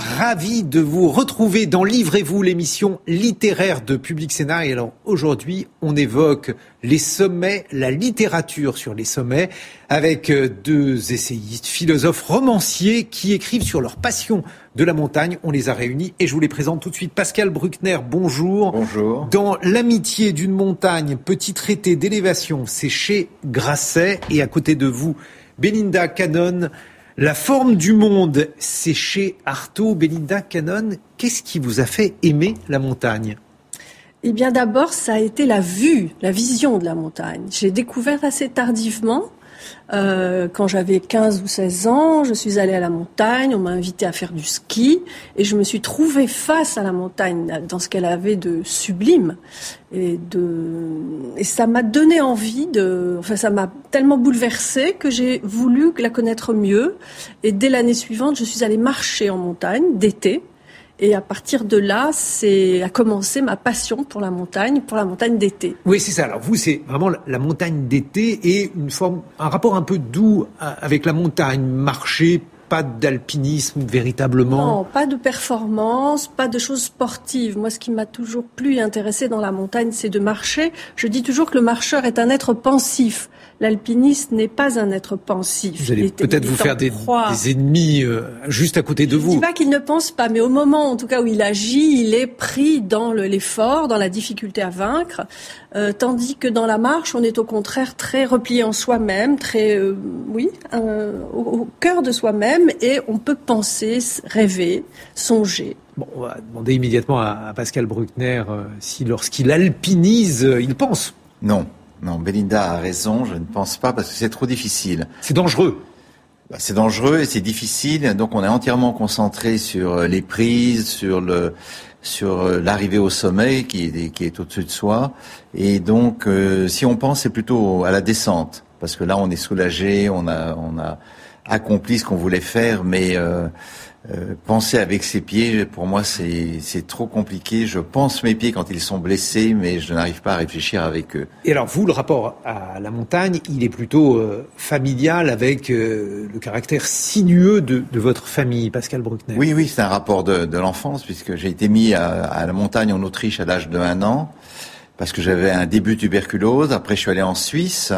Ravi de vous retrouver dans Livrez-vous, l'émission littéraire de Public Sénat. Et alors aujourd'hui, on évoque les sommets, la littérature sur les sommets, avec euh, deux essayistes, philosophes, romanciers qui écrivent sur leur passion de la montagne. On les a réunis et je vous les présente tout de suite. Pascal Bruckner, bonjour. Bonjour. Dans L'amitié d'une montagne, petit traité d'élévation, c'est chez Grasset. Et à côté de vous, Belinda Cannon, la forme du monde, c'est chez Artaud. Belinda Cannon, qu'est-ce qui vous a fait aimer la montagne? Eh bien d'abord, ça a été la vue, la vision de la montagne. J'ai découvert assez tardivement euh, quand j'avais 15 ou 16 ans, je suis allée à la montagne, on m'a invité à faire du ski et je me suis trouvée face à la montagne dans ce qu'elle avait de sublime et de et ça m'a donné envie de enfin ça m'a tellement bouleversée que j'ai voulu la connaître mieux et dès l'année suivante, je suis allée marcher en montagne d'été et à partir de là, c'est a commencé ma passion pour la montagne, pour la montagne d'été. Oui, c'est ça. Alors vous, c'est vraiment la montagne d'été et une forme, un rapport un peu doux avec la montagne, marcher, pas d'alpinisme véritablement Non, pas de performance, pas de choses sportives. Moi, ce qui m'a toujours plus intéressé dans la montagne, c'est de marcher. Je dis toujours que le marcheur est un être pensif l'alpiniste n'est pas un être pensif. Vous allez peut-être vous faire des, des, ennemis euh, juste à côté de vous. Je ne dis pas qu'il ne pense pas, mais au moment, en tout cas, où il agit, il est pris dans l'effort, dans la difficulté à vaincre, euh, tandis que dans la marche, on est au contraire très replié en soi-même, très, euh, oui, au, au, cœur de soi-même, et on peut penser, rêver, songer. Bon, on va demander immédiatement à, à Pascal Bruckner si, lorsqu'il alpinise, il pense. Non. Non, Belinda a raison, je ne pense pas parce que c'est trop difficile. C'est dangereux. Bah, c'est dangereux et c'est difficile, donc on est entièrement concentré sur euh, les prises, sur le sur euh, l'arrivée au sommet qui est, qui est au-dessus de soi. Et donc, euh, si on pense, c'est plutôt à la descente, parce que là, on est soulagé, on a, on a accompli ce qu'on voulait faire, mais euh, euh, penser avec ses pieds, pour moi, c'est trop compliqué. Je pense mes pieds quand ils sont blessés, mais je n'arrive pas à réfléchir avec eux. Et alors, vous, le rapport à la montagne, il est plutôt euh, familial avec euh, le caractère sinueux de, de, votre famille, Pascal Bruckner. Oui, oui, c'est un rapport de, de l'enfance, puisque j'ai été mis à, à, la montagne en Autriche à l'âge de un an parce que j'avais un début de tuberculose. Après, je suis allé en Suisse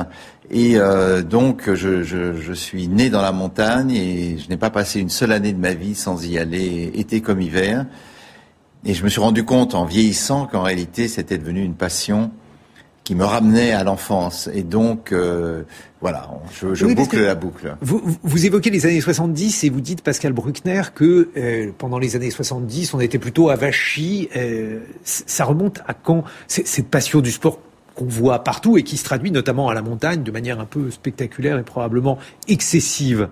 et euh, donc je, je, je, suis né dans la montagne et je n'ai pas passé une seule année de ma vie sans y aller, été comme hiver. Et je me suis rendu compte en vieillissant qu'en réalité, c'était devenu une passion qui me ramenait à l'enfance. Et donc, euh, voilà, je, je oui, boucle la boucle. Vous, vous, évoquez les années 70 et vous dites, Pascal Bruckner, que euh, pendant les années 70, on était plutôt avachis. Euh, ça remonte à quand? Cette passion du sport qu'on voit partout et qui se traduit notamment à la montagne de manière un peu spectaculaire et probablement excessive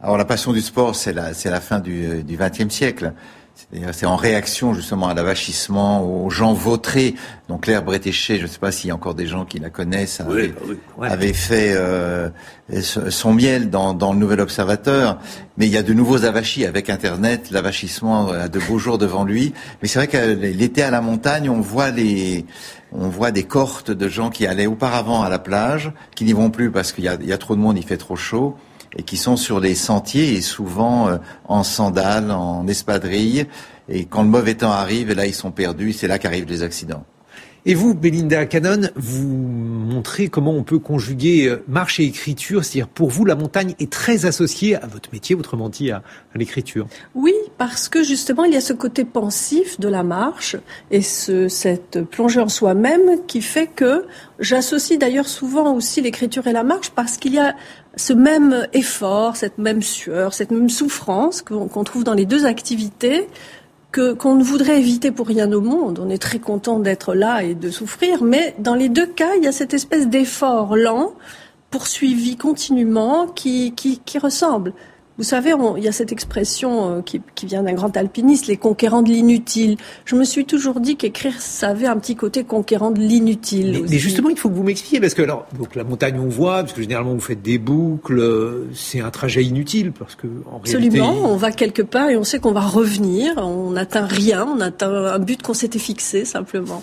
Alors la passion du sport, c'est la, la fin du XXe siècle. C'est en réaction justement à l'avachissement, aux gens vautrés. Donc Claire Bretéché, je ne sais pas s'il y a encore des gens qui la connaissent, avait, oui, oui, ouais. avait fait euh, son miel dans, dans, le Nouvel Observateur. Mais il y a de nouveaux avachis avec Internet. L'avachissement a de beaux jours devant lui. Mais c'est vrai que l'été à la montagne, on voit les, on voit des cohortes de gens qui allaient auparavant à la plage, qui n'y vont plus parce qu'il y, y a, trop de monde, il fait trop chaud et qui sont sur les sentiers et souvent euh, en sandales, en espadrilles. Et quand le mauvais temps arrive, et là ils sont perdus, c'est là qu'arrivent les accidents. Et vous, Belinda Cannon, vous montrez comment on peut conjuguer euh, marche et écriture. C'est-à-dire, pour vous, la montagne est très associée à votre métier, autrement dit, à, l'écriture. Oui, parce que justement, il y a ce côté pensif de la marche et ce, cette plongée en soi-même qui fait que j'associe d'ailleurs souvent aussi l'écriture et la marche parce qu'il y a ce même effort, cette même sueur, cette même souffrance qu'on qu trouve dans les deux activités que qu'on ne voudrait éviter pour rien au monde. On est très content d'être là et de souffrir, mais dans les deux cas, il y a cette espèce d'effort lent, poursuivi continuellement, qui, qui, qui ressemble. Vous savez, il y a cette expression euh, qui, vient d'un grand alpiniste, les conquérants de l'inutile. Je me suis toujours dit qu'écrire, ça avait un petit côté conquérant de l'inutile. Mais, justement, il faut que vous m'expliquiez, parce que alors, donc la montagne, on voit, parce que généralement vous faites des boucles, euh, c'est un trajet inutile, parce que en Absolument, on va quelque part et on sait qu'on va revenir, on n'atteint rien, on atteint un but qu'on s'était fixé simplement.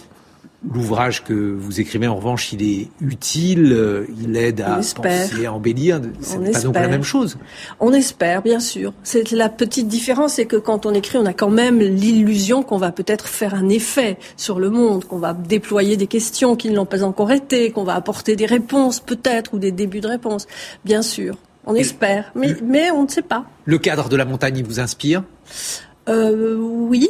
L'ouvrage que vous écrivez, en revanche, il est utile, euh, il aide à penser, à embellir. C'est pas donc la même chose. On espère, bien sûr. C'est la petite différence, c'est que quand on écrit, on a quand même l'illusion qu'on va peut-être faire un effet sur le monde, qu'on va déployer des questions qui ne l'ont pas encore été, qu'on va apporter des réponses peut-être ou des débuts de réponses. Bien sûr, on espère, mais, mais on ne sait pas. Le cadre de la montagne, il vous inspire? Euh, Oui,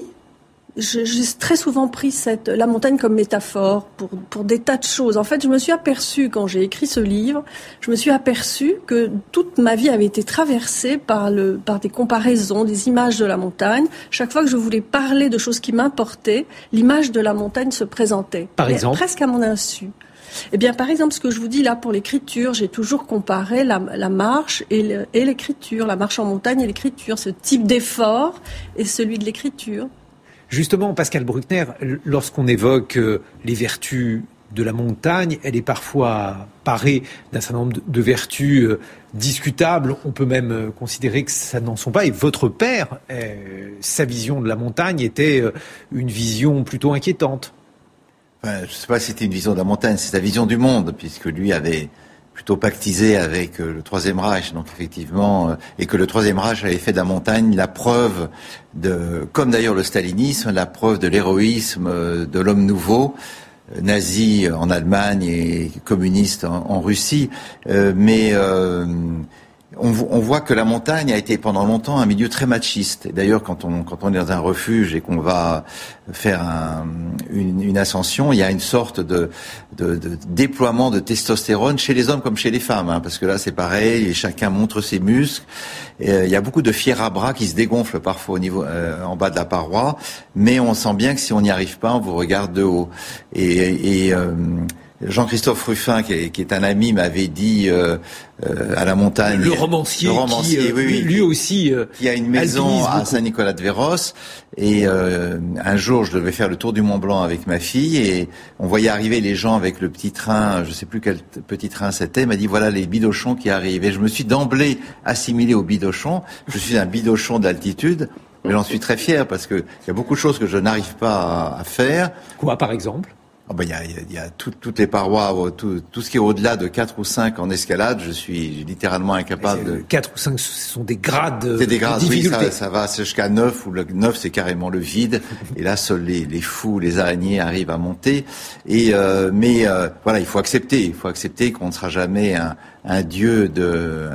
j'ai très souvent pris cette, la montagne comme métaphore pour, pour des tas de choses. En fait, je me suis aperçue, quand j'ai écrit ce livre, je me suis aperçue que toute ma vie avait été traversée par, le, par des comparaisons, des images de la montagne. Chaque fois que je voulais parler de choses qui m'importaient, l'image de la montagne se présentait. Par exemple Presque à mon insu. Eh bien, par exemple, ce que je vous dis là pour l'écriture, j'ai toujours comparé la, la marche et l'écriture, la marche en montagne et l'écriture, ce type d'effort et celui de l'écriture. Justement, Pascal Bruckner, lorsqu'on évoque euh, les vertus de la montagne, elle est parfois parée d'un certain nombre de vertus euh, discutables. On peut même euh, considérer que ça n'en sont pas. Et votre père, sa vision de la montagne était une vision plutôt inquiétante. je ne sais pas si c'était une vision de la montagne, c'est sa vision du monde, puisque lui avait plutôt pactisé avec euh, le Troisième Reich, donc effectivement, euh, et que le Troisième Reich avait fait de la montagne la preuve de, comme d'ailleurs le stalinisme, la preuve de l'héroïsme euh, de l'homme nouveau, nazi en Allemagne et communiste en, Russie, mais on, voit que la montagne a été pendant longtemps un milieu très machiste. D'ailleurs, quand on, quand on est dans un refuge et qu'on va faire une, ascension, il y a une sorte de, de, déploiement de testostérone chez les hommes comme chez les femmes, hein, parce que là c'est pareil, et chacun montre ses muscles. Euh, il y a beaucoup de fiers à bras qui se dégonflent parfois au niveau euh, en bas de la paroi, mais on sent bien que si on n'y arrive pas, on vous regarde de haut. Et, et euh, Jean-Christophe Ruffin, qui est, un ami, m'avait dit euh, euh, à la montagne. Le romancier, qui, euh, lui aussi, qui a une maison à Saint-Nicolas-de-Véros. Et un jour, je devais faire le tour du Mont Blanc avec ma fille, et on voyait arriver les gens avec le petit train. Je sais plus quel petit train c'était. M'a dit voilà les bidochons qui arrivent. Et je me suis d'emblée assimilé aux bidochons. Je suis un bidochon d'altitude. Mais j'en suis très fier parce qu'il y a beaucoup de choses que je n'arrive pas à faire. Quoi, par exemple? Ah bah, il y a, y a toutes les parois, euh, tout, tout ce qui est au-delà de 4 ou 5 en escalade, je suis littéralement incapable de... 4 ou 5, ce sont des grades C'est des grades, oui, ça, ça va jusqu'à 9, où le 9, c'est carrément le vide. et là, seuls les, les, fous, les araignées arrivent à monter. Et euh, Mais euh, voilà, il faut accepter. Il faut accepter qu'on ne sera jamais un, un dieu de...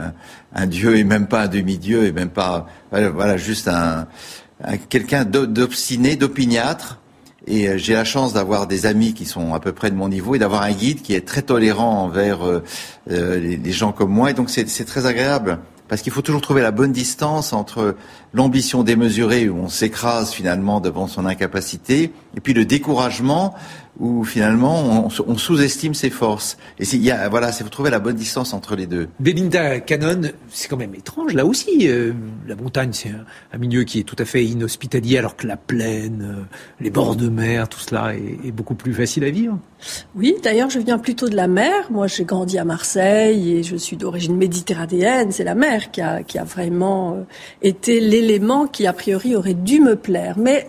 Un, dieu et même pas un demi-dieu, et même pas... Voilà, juste un, un quelqu'un d'obstiné, d'opiniâtre, et euh, j'ai la chance d'avoir des amis qui sont à peu près de mon niveau et d'avoir un guide qui est très tolérant envers euh, euh, les, gens comme moi. Et donc c'est très agréable parce qu'il faut toujours trouver la bonne distance entre l'ambition démesurée où on s'écrase finalement devant son incapacité et puis le découragement où finalement on, sous-estime ses forces. Et il y a, voilà, c'est vous trouver la bonne distance entre les deux. Belinda Cannon, c'est quand même étrange là aussi. Euh, la montagne, c'est un, milieu qui est tout à fait inhospitalier, alors que la plaine, euh, les bords de mer, tout cela est, beaucoup plus facile à vivre. Oui, d'ailleurs, je viens plutôt de la mer. Moi, j'ai grandi à Marseille et je suis d'origine méditerranéenne. C'est la mer qui a, qui a vraiment euh, été l'élément qui, a priori, aurait dû me plaire. Mais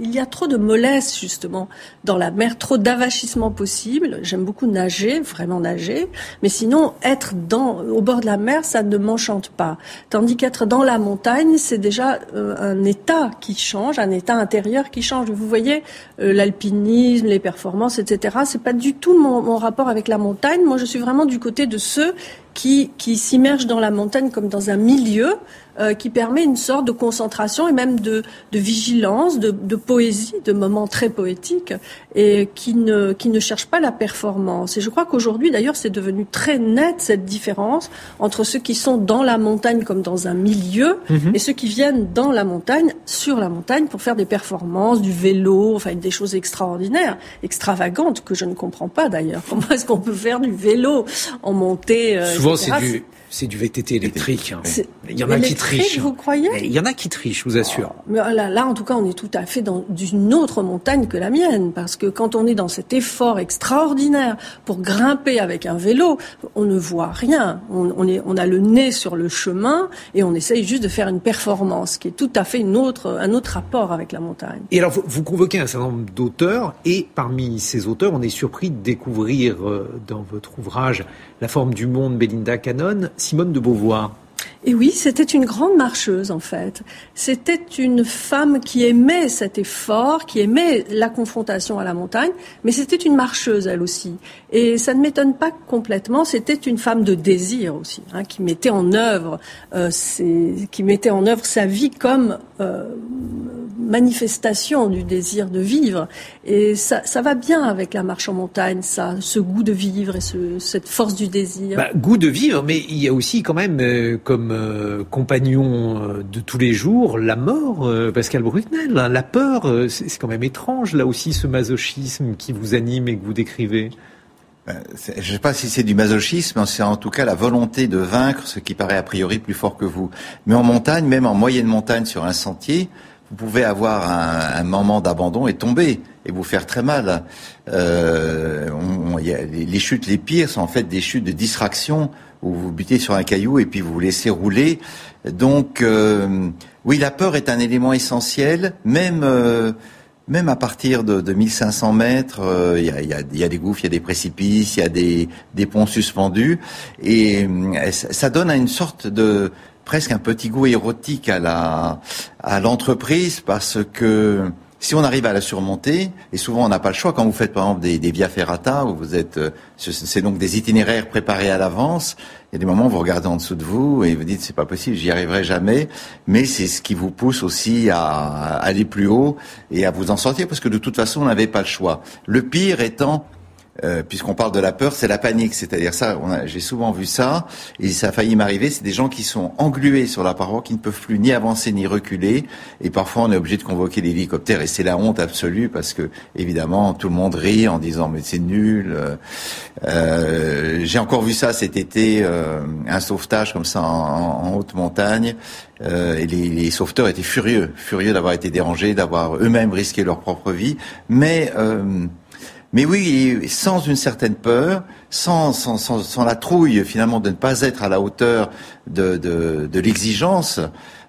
il y a trop de mollesse, justement, dans la mer trop d'avachissement possible. J'aime beaucoup nager, vraiment nager. Mais sinon, être dans, au bord de la mer, ça ne m'enchante pas. Tandis qu'être dans la montagne, c'est déjà euh, un état qui change, un état intérieur qui change. Vous voyez, euh, l'alpinisme, les performances, etc. C'est pas du tout mon, mon rapport avec la montagne. Moi, je suis vraiment du côté de ceux qui, qui s'immergent dans la montagne comme dans un milieu euh, qui permet une sorte de concentration et même de, de vigilance, de, de, poésie, de moments très poétiques, et qui ne, qui ne cherche pas la performance. Et je crois qu'aujourd'hui, d'ailleurs, c'est devenu très net cette différence entre ceux qui sont dans la montagne comme dans un milieu mhm. et ceux qui viennent dans la montagne, sur la montagne, pour faire des performances, du vélo, enfin des choses extraordinaires, extravagantes que je ne comprends pas d'ailleurs. Comment est-ce qu'on peut faire du vélo en montée euh, Souvent, c'est du c'est du VTT électrique. Hein. Il y en a qui trichent. Vous croyez Il y en a qui trichent, je vous assure. Oh, mais là, là, en tout cas, on est tout à fait dans une autre montagne que la mienne, parce que quand on est dans cet effort extraordinaire pour grimper avec un vélo, on ne voit rien. On, est, on a le nez sur le chemin et on essaye juste de faire une performance, qui est tout à fait une autre, un autre rapport avec la montagne. Et alors, vous, vous convoquez un certain nombre d'auteurs, et parmi ces auteurs, on est surpris de découvrir euh, dans votre ouvrage La forme du monde, Belinda Cannon, Simone de Beauvoir. Et oui, c'était une grande marcheuse en fait. C'était une femme qui aimait cet effort, qui aimait la confrontation à la montagne, mais c'était une marcheuse elle aussi. Et ça ne m'étonne pas complètement. C'était une femme de désir aussi, hein, qui mettait en œuvre, euh, qui mettait en œuvre sa vie comme euh, manifestation du désir de vivre. Et ça, ça, va bien avec la marche en montagne, ça, ce goût de vivre et ce, cette force du désir. Bah, goût de vivre, mais il y a aussi quand même euh, comme euh, compagnon euh, de tous les jours la mort, Pascal Brucknel. Hein, la peur, c'est quand même étrange là aussi ce masochisme qui vous anime et que vous décrivez. Je ne sais pas si c'est du masochisme, c'est en tout cas la volonté de vaincre ce qui paraît a priori plus fort que vous. Mais en montagne, même en moyenne montagne sur un sentier, vous pouvez avoir un, moment d'abandon et tomber et vous faire très mal. Euh, les, chutes les pires sont en fait des chutes de distraction où vous butez sur un caillou et puis vous vous laissez rouler. Donc euh, oui, la peur est un élément essentiel, même euh, même à partir de, de 1500 mètres, euh, il y, a, y, a, y, a, des gouffres, il y a des précipices, il y a des, des ponts suspendus, et ça donne une sorte de presque un petit goût érotique à la à l'entreprise parce que si on arrive à la surmonter, et souvent on n'a pas le choix quand vous faites par exemple des, via ferrata où vous êtes, euh, c'est donc des itinéraires préparés à l'avance. Il y a des moments où vous regardez en dessous de vous et vous dites c'est pas possible, j'y arriverai jamais. Mais c'est ce qui vous pousse aussi à, aller plus haut et à vous en sortir parce que de toute façon on n'avait pas le choix. Le pire étant euh, puisqu'on parle de la peur, c'est la panique. C'est-à-dire ça, j'ai souvent vu ça, et ça a failli m'arriver. C'est des gens qui sont englués sur la paroi, qui ne peuvent plus ni avancer ni reculer, et parfois on est obligé de convoquer l'hélicoptère, et c'est la honte absolue parce que évidemment tout le monde rit en disant mais c'est nul. Euh, j'ai encore vu ça cet été, euh, un sauvetage comme ça en, haute montagne, et les, les, sauveteurs étaient furieux, furieux d'avoir été dérangés, d'avoir eux-mêmes risqué leur propre vie, mais mais oui, sans une certaine peur, sans, sans, sans, la trouille finalement de ne pas être à la hauteur de, de, de l'exigence,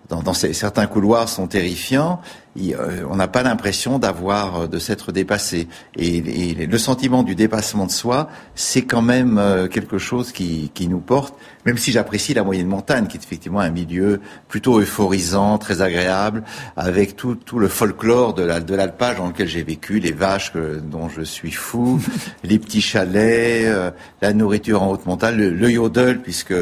dans, dans ces, certains couloirs sont terrifiants, euh, on n'a pas l'impression d'avoir euh, de s'être dépassé. Et, le sentiment du dépassement de soi, c'est quand même euh, quelque chose qui, qui nous porte. Même si j'apprécie la moyenne montagne, qui est effectivement un milieu plutôt euphorisant, très agréable, avec tout, tout le folklore de l'alpage dans lequel j'ai vécu, les vaches dont je suis fou, les petits chalets, la nourriture en haute montagne, le, le yodel, puisque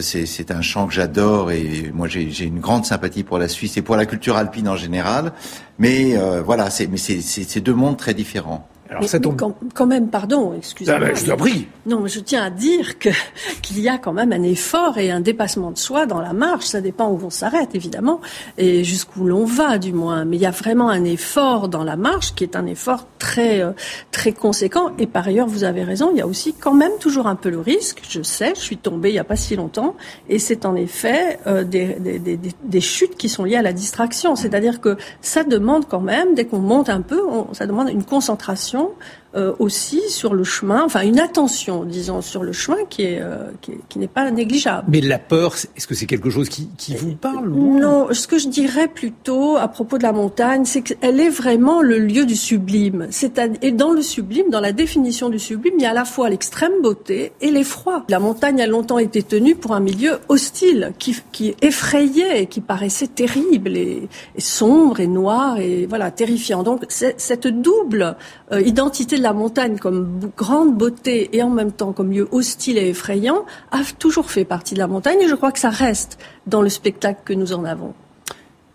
c'est un chant que j'adore et moi j'ai une grande sympathie pour la Suisse et pour la culture alpine en général. Mais euh, voilà, c'est deux mondes très différents. Alors, ça tombe... quand, même, pardon, excusez-moi. Ah ben, je prie. Non, mais je tiens à dire que qu'il y a quand même un effort et un dépassement de soi dans la marche. Ça dépend où on s'arrête, évidemment, et jusqu'où l'on va, du moins. Mais il y a vraiment un effort dans la marche qui est un effort très euh, très conséquent. Et par ailleurs, vous avez raison, il y a aussi quand même toujours un peu le risque. Je sais, je suis tombée il y a pas si longtemps, et c'est en effet euh, des, des, des, des, chutes qui sont liées à la distraction. C'est-à-dire que ça demande quand même, dès qu'on monte un peu, on, ça demande une concentration não euh, aussi sur le chemin, enfin une attention, disons, sur le chemin qui est euh, qui, n'est pas négligeable. Mais la peur, est-ce que c'est quelque chose qui, qui vous parle Non, ce que je dirais plutôt à propos de la montagne, c'est qu'elle est vraiment le lieu du sublime. C'est et dans le sublime, dans la définition du sublime, il y a à la fois l'extrême beauté et l'effroi. La montagne a longtemps été tenue pour un milieu hostile, qui, qui effrayait, et qui paraissait terrible et, sombre et noir et voilà terrifiant. Donc cette double euh, identité de la montagne comme grande beauté et en même temps comme lieu hostile et effrayant a toujours fait partie de la montagne et je crois que ça reste dans le spectacle que nous en avons.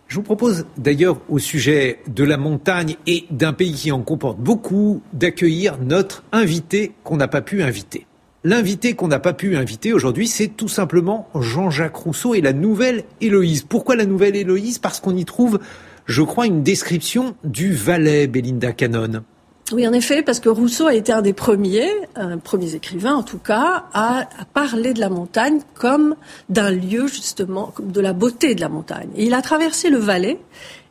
Je vous propose d'ailleurs au sujet de la montagne et d'un pays qui en comporte beaucoup d'accueillir notre invité qu'on n'a pas pu inviter. L'invité qu'on n'a pas pu inviter aujourd'hui, c'est tout simplement Jean-Jacques Rousseau et la nouvelle Héloïse. Pourquoi la nouvelle Héloïse? Parce qu'on y trouve, je crois, une description du Valais, Belinda Cannon. Oui, en effet, parce que Rousseau a été un des premiers, un premiers écrivains en tout cas, à, parler de la montagne comme d'un lieu justement, comme de la beauté de la montagne. Il a traversé le Valais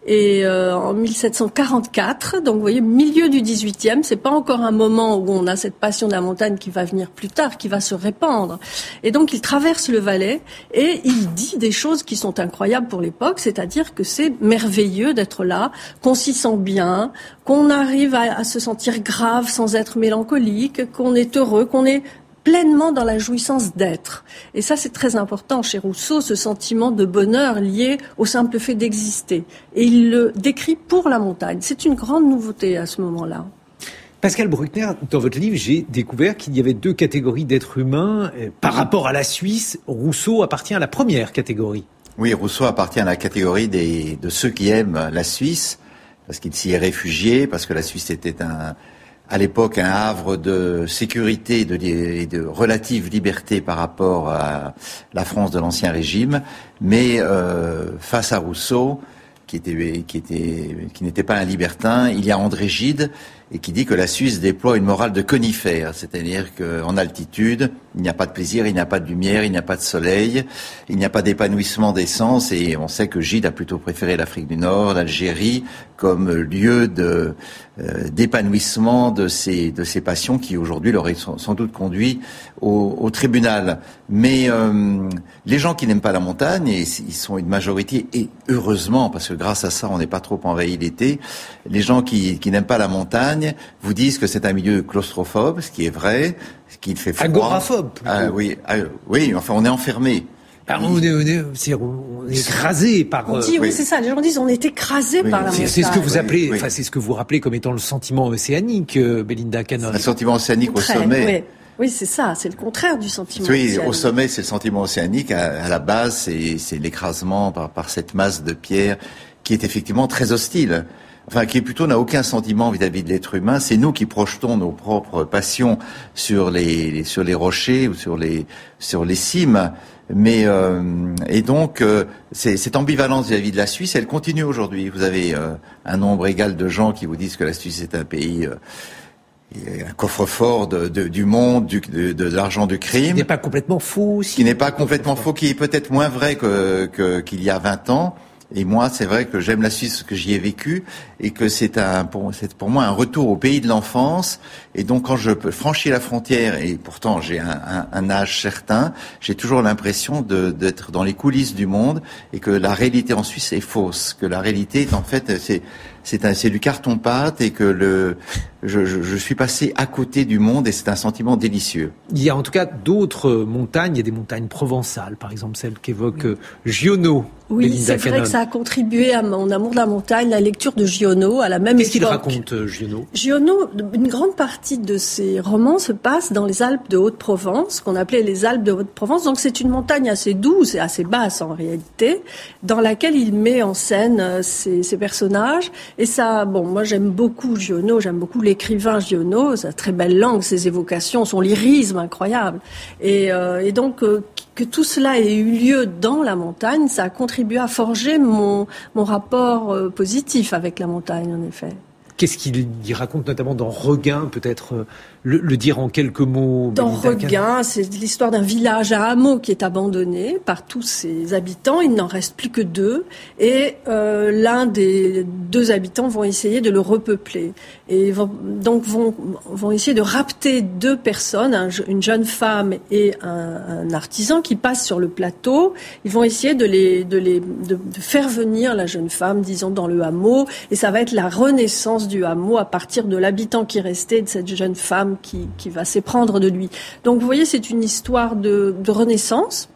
et euh, en 1744, donc vous voyez, milieu du 18e, c'est pas encore un moment où on a cette passion de la montagne qui va venir plus tard, qui va se répandre. Et donc il traverse le Valais et il dit des choses qui sont incroyables pour l'époque, c'est-à-dire que c'est merveilleux d'être là, qu'on s'y sent bien, qu'on arrive à, à se sentir grave sans être mélancolique, qu'on est heureux, qu'on est pleinement dans la jouissance d'être. Et ça, c'est très important chez Rousseau, ce sentiment de bonheur lié au simple fait d'exister. Et il le décrit pour la montagne. C'est une grande nouveauté à ce moment-là. Pascal Bruckner, dans votre livre, j'ai découvert qu'il y avait deux catégories d'êtres humains. Par rapport à la Suisse, Rousseau appartient à la première catégorie. Oui, Rousseau appartient à la catégorie des, de ceux qui aiment la Suisse, parce qu'il s'y est réfugié, parce que la Suisse était un, à l'époque un havre de sécurité et de, relative liberté par rapport à la France de l'Ancien Régime, mais euh, face à Rousseau, qui qui était qui n'était pas un libertin, il y a André Gide et qui dit que la Suisse déploie une morale de conifère, c'est-à-dire qu'en altitude, il n'y a pas de plaisir, il n'y a pas de lumière, il n'y a pas de soleil, il n'y a pas d'épanouissement des sens, et on sait que Gide a plutôt préféré l'Afrique du Nord, l'Algérie, comme lieu euh, d'épanouissement de ces de passions qui aujourd'hui l'auraient sans doute conduit au, au tribunal. Mais euh, les gens qui n'aiment pas la montagne, et ils sont une majorité, et heureusement, parce que grâce à ça, on n'est pas trop envahi l'été, les gens qui, qui n'aiment pas la montagne vous disent que c'est un milieu claustrophobe, ce qui est vrai, ce qui fait froid. Agoraphobe. Ah, oui, ah, oui, enfin on est enfermé. Ah, on, est, on, est, on, est, écrasé par. On dit, oui, c'est ça. Les gens disent, on est écrasé par la montagne. C'est ce que vous appelez, enfin, c'est ce que vous rappelez comme étant le sentiment océanique, euh, Belinda Cannon. Un sentiment océanique au sommet. Oui, c'est ça, c'est le contraire du sentiment. Oui, océanique. au sommet, c'est le sentiment océanique. À, à la base, c'est l'écrasement par, par cette masse de pierre qui est effectivement très hostile enfin qui plutôt n'a aucun sentiment vis-à-vis de l'être humain. C'est nous qui projetons nos propres passions sur les sur les rochers ou sur les sur les cimes. Mais euh, et donc euh, cette ambivalence vis-à-vis de la Suisse, elle continue aujourd'hui. Vous avez euh, un nombre égal de gens qui vous disent que la Suisse est un pays un coffre-fort de, de, du monde, du, de, de l'argent du crime. Qui n'est pas complètement faux aussi. Qui n'est pas complètement faux, qui est peut-être moins vrai que, que, qu'il y a 20 ans. Et moi, c'est vrai que j'aime la Suisse, que j'y ai vécu, et que c'est un, pour, c'est pour moi un retour au pays de l'enfance. Et donc, quand je franchis la frontière, et pourtant j'ai un, un, un âge certain, j'ai toujours l'impression d'être dans les coulisses du monde, et que la réalité en Suisse est fausse, que la réalité est en fait, c'est c'est du carton-pâte et que le, je, je, je, suis passé à côté du monde et c'est un sentiment délicieux. Il y a en tout cas d'autres montagnes, il y a des montagnes provençales, par exemple celle qu'évoque oui. Giono. Oui, c'est vrai que ça a contribué à mon amour de la montagne, la lecture de Giono à la même Qu'est-ce époque. Qu'est-ce qu'il raconte, euh, Giono? Giono, une grande partie de ses romans se passe dans les Alpes de Haute-Provence, qu'on appelait les Alpes de Haute-Provence. Donc c'est une montagne assez douce et assez basse en réalité, dans laquelle il met en scène euh, ses, ses personnages et ça, bon, moi j'aime beaucoup Giono, j'aime beaucoup l'écrivain Giono, sa très belle langue, ses évocations, son lyrisme incroyable. Et, euh, donc euh, que tout cela ait eu lieu dans la montagne, ça a contribué à forger mon, mon rapport euh, positif avec la montagne, en effet. Qu'est-ce qu'il raconte notamment dans Regain, peut-être le, le, dire en quelques mots Dans Regain, c'est l'histoire d'un village à hameau qui est abandonné par tous ses habitants. Il n'en reste plus que deux. Et euh, l'un des deux habitants vont essayer de le repeupler. Et vont, donc vont, vont essayer de rapter deux personnes, un, une jeune femme et un, un, artisan qui passent sur le plateau. Ils vont essayer de, les, de, les, de, de faire venir la jeune femme, disons, dans le hameau. Et ça va être la renaissance du hameau à partir de l'habitant qui restait, de cette jeune femme qui, va s'éprendre de lui. Donc vous voyez, c'est une histoire de renaissance.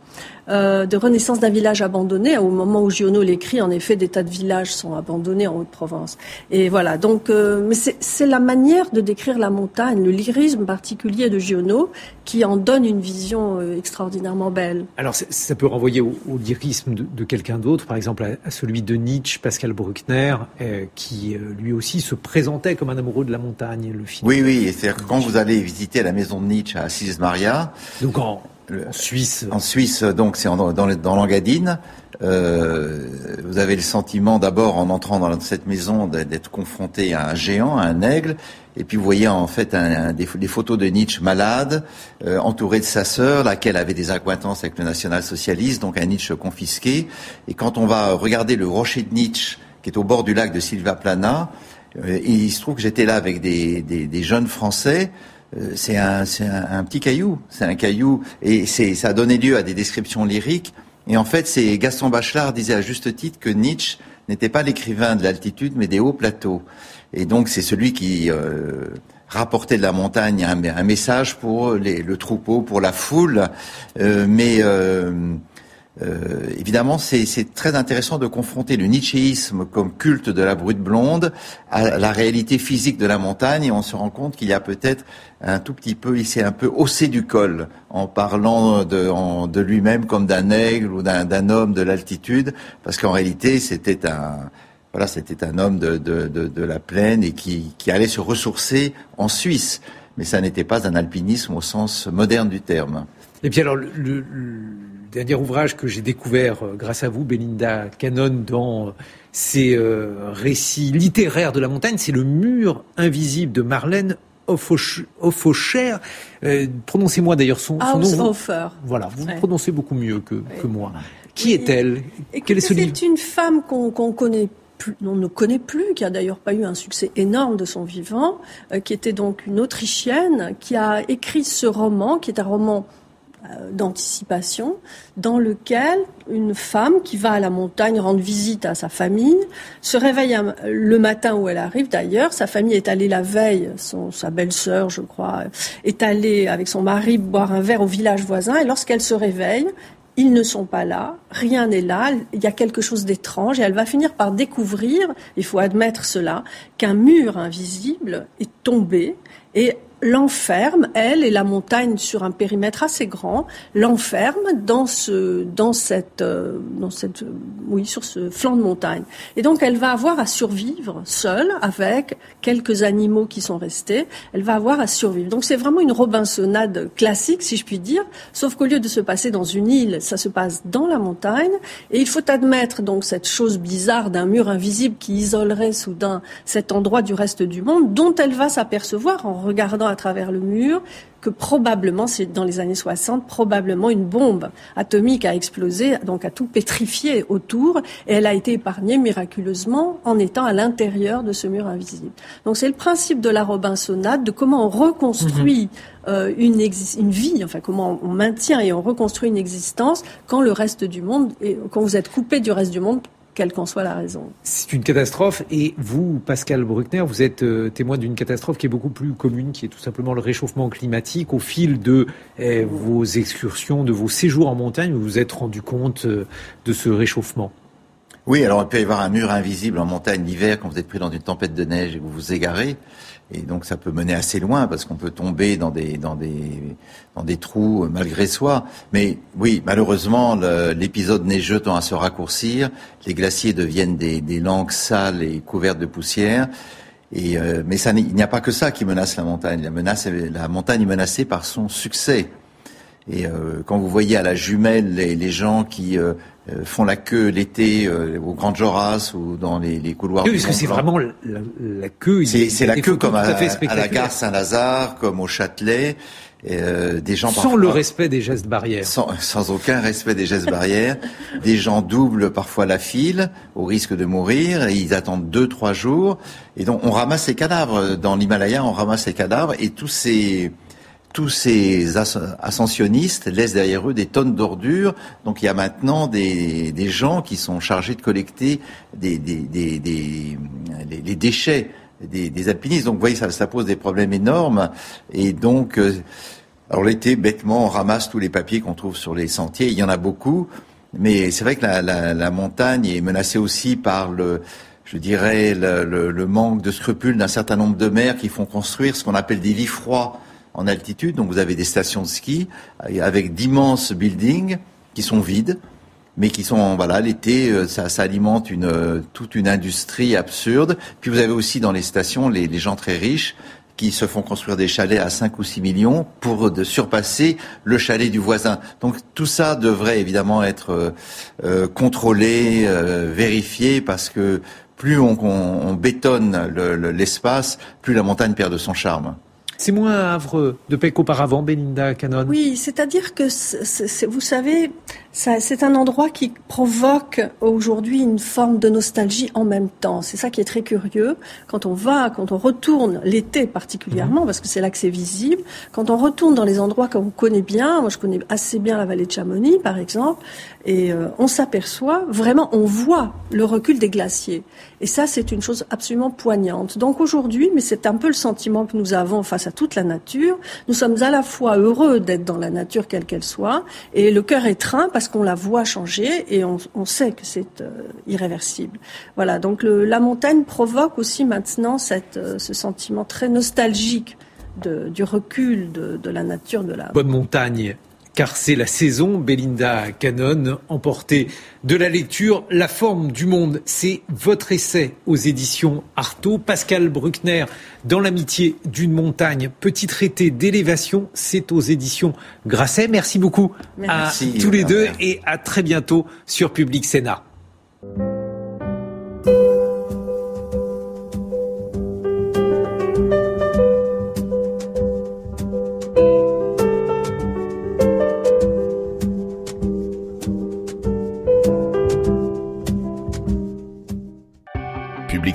Euh, de renaissance d'un village abandonné. Au moment où Giono l'écrit, en effet, des tas de villages sont abandonnés en Haute-Provence. Et voilà. Donc, euh, mais c'est la manière de décrire la montagne, le lyrisme particulier de Giono, qui en donne une vision euh, extraordinairement belle. Alors, ça peut renvoyer au, au lyrisme de, de quelqu'un d'autre, par exemple à, à, celui de Nietzsche, Pascal Bruckner, euh, qui lui aussi se présentait comme un amoureux de la montagne. Le film. Oui, oui. C'est-à-dire que quand vous allez visiter la maison de Nietzsche à Assis Maria, donc en en Suisse. En Suisse, donc c'est dans, dans l'Angadine. Euh, vous avez le sentiment d'abord en entrant dans cette maison d'être confronté à un géant, à un aigle, et puis vous voyez en fait un, des, photos de Nietzsche malade, euh, entouré de sa sœur, laquelle avait des acquaintances avec le national-socialiste, donc un Nietzsche confisqué. Et quand on va regarder le rocher de Nietzsche, qui est au bord du lac de Silva Plana, euh, il se trouve que j'étais là avec des, des, des jeunes Français. Euh, c'est un, un, petit caillou, c'est un caillou, et ça a donné lieu à des descriptions lyriques. Et en fait, c'est Gaston Bachelard disait à juste titre que Nietzsche n'était pas l'écrivain de l'altitude, mais des hauts plateaux. Et donc, c'est celui qui euh, rapportait de la montagne un, un message pour les, le troupeau, pour la foule. Euh, mais euh, euh, évidemment, c'est très intéressant de confronter le nietzschéisme comme culte de la brute blonde à la réalité physique de la montagne et on se rend compte qu'il y a peut-être un tout petit peu, il s'est un peu haussé du col en parlant de, lui-même comme d'un aigle ou d'un homme de l'altitude parce qu'en réalité, c'était un, voilà, un homme de, la plaine et qui, allait se ressourcer en Suisse. Mais ça n'était pas un alpinisme au sens moderne du terme. Et puis alors, le dernier ouvrage que j'ai découvert euh, grâce à vous, Belinda Cannon, dans euh, ces euh, récits littéraires de la montagne, c'est le mur invisible de Marlène Offaucher. Prononcez-moi d'ailleurs son, son nom. Voilà, vous le prononcez beaucoup mieux que, que moi. Qui est-elle? Est C'est une femme qu'on connaît plus, on ne connaît plus, qui a d'ailleurs pas eu un succès énorme de son vivant, qui était donc une Autrichienne, qui a écrit ce roman, qui est un roman euh, d'anticipation dans lequel une femme qui va à la montagne rendre visite à sa famille se réveille le matin où elle arrive d'ailleurs. Sa famille est allée la veille, son, sa belle-sœur, je crois, est allée avec son mari boire un verre au village voisin et lorsqu'elle se réveille, ils ne sont pas là, rien n'est là, il y a quelque chose d'étrange et elle va finir par découvrir, il faut admettre cela, qu'un mur invisible est tombé et l'enferme, elle et la montagne sur un périmètre assez grand, l'enferme dans ce, dans cette, euh, dans cette, oui, sur ce flanc de montagne. Et donc elle va avoir à survivre seule avec quelques animaux qui sont restés. Elle va avoir à survivre. Donc c'est vraiment une Robinsonade classique, si je puis dire, sauf qu'au lieu de se passer dans une île, ça se passe dans la montagne. Et il faut admettre donc cette chose bizarre d'un mur invisible qui isolerait soudain cet endroit du reste du monde, dont elle va s'apercevoir en regardant à travers le mur que probablement, c'est dans les années 60, probablement une bombe atomique a explosé, donc a tout pétrifié autour, et elle a été épargnée miraculeusement en étant à l'intérieur de ce mur invisible. Donc c'est le principe de la Robinsonade, de comment on reconstruit mhm. euh, une, une vie, enfin comment on maintient et on reconstruit une existence quand le reste du monde, et quand vous êtes coupé du reste du monde quelle qu'en soit la raison. C'est une catastrophe et vous, Pascal Bruckner, vous êtes euh, témoin d'une catastrophe qui est beaucoup plus commune, qui est tout simplement le réchauffement climatique. Au fil de eh, vos excursions, de vos séjours en montagne, vous vous êtes rendu compte euh, de ce réchauffement Oui, alors il peut y avoir un mur invisible en montagne l'hiver quand vous êtes pris dans une tempête de neige et que vous vous égarez. Et donc ça peut mener assez loin parce qu'on peut tomber dans des dans des dans des trous malgré soi. Mais oui, malheureusement, l'épisode neigeux tend à se raccourcir. Les glaciers deviennent des, des langues sales et couvertes de poussière. Et euh, mais ça, il n'y a pas que ça qui menace la montagne. La menace, la montagne est menacée par son succès. Et euh, quand vous voyez à la jumelle les, les gens qui euh, euh, font la queue l'été euh, au Grand Joras ou dans les, les couloirs. Oui, parce que c'est vraiment la, la, queue. C'est la queue comme à, à, la gare Saint-Lazare, comme au Châtelet. Euh, des gens sans le respect des gestes barrières. Sans, sans aucun respect des gestes barrières. des gens doublent parfois la file au risque de mourir et ils attendent deux trois jours. Et donc on ramasse ces cadavres dans l'Himalaya, on ramasse ces cadavres et tous ces tous ces ascensionnistes laissent derrière eux des tonnes d'ordures. Donc il y a maintenant des, gens qui sont chargés de collecter les, déchets des, alpinistes. Donc vous voyez, ça, pose des problèmes énormes. Et donc, euh, alors l'été, bêtement, on ramasse tous les papiers qu'on trouve sur les sentiers. Il y en a beaucoup. Mais c'est vrai que la, montagne est menacée aussi par le, je dirais, le manque de scrupules d'un certain nombre de maires qui font construire ce qu'on appelle des lits froids en altitude. Donc vous avez des stations de ski avec d'immenses buildings qui sont vides, mais qui sont voilà l'été euh, ça, alimente euh, toute une industrie absurde. Puis vous avez aussi dans les stations les, gens très riches qui se font construire des chalets à 5 ou 6 millions pour surpasser le chalet du voisin. Donc tout ça devrait évidemment être euh, euh, contrôlé, euh, vérifié, parce que plus on, bétonne l'espace, plus la montagne perd de son charme. C'est moins havre de paix qu'auparavant, Belinda Cannon. Oui, c'est-à-dire que, vous savez, c'est un endroit qui provoque aujourd'hui une forme de nostalgie en même temps. C'est ça qui est très curieux. Quand on va, quand on retourne, l'été particulièrement, mhm. parce que c'est là que c'est visible, quand on retourne dans les endroits qu'on connaît bien, moi je connais assez bien la vallée de Chamonix, par exemple, et euh, on s'aperçoit, vraiment, on voit le recul des glaciers. Et ça, c'est une chose absolument poignante. Donc aujourd'hui, mais c'est un peu le sentiment que nous avons face à toute la nature, nous sommes à la fois heureux d'être dans la nature quelle qu'elle soit, et le cœur étreint parce qu'on la voit changer et on, sait que c'est euh, irréversible. Voilà, donc la montagne provoque aussi maintenant euh, ce sentiment très nostalgique du recul de, de la nature de la... Bonne montagne car c'est la saison. Belinda Cannon, emportée de la lecture La forme du monde. C'est votre essai aux éditions Artaud. Pascal Bruckner, Dans l'amitié d'une montagne, petit traité d'élévation, c'est aux éditions Grasset. Merci beaucoup à tous les deux et à très bientôt sur Public Sénat.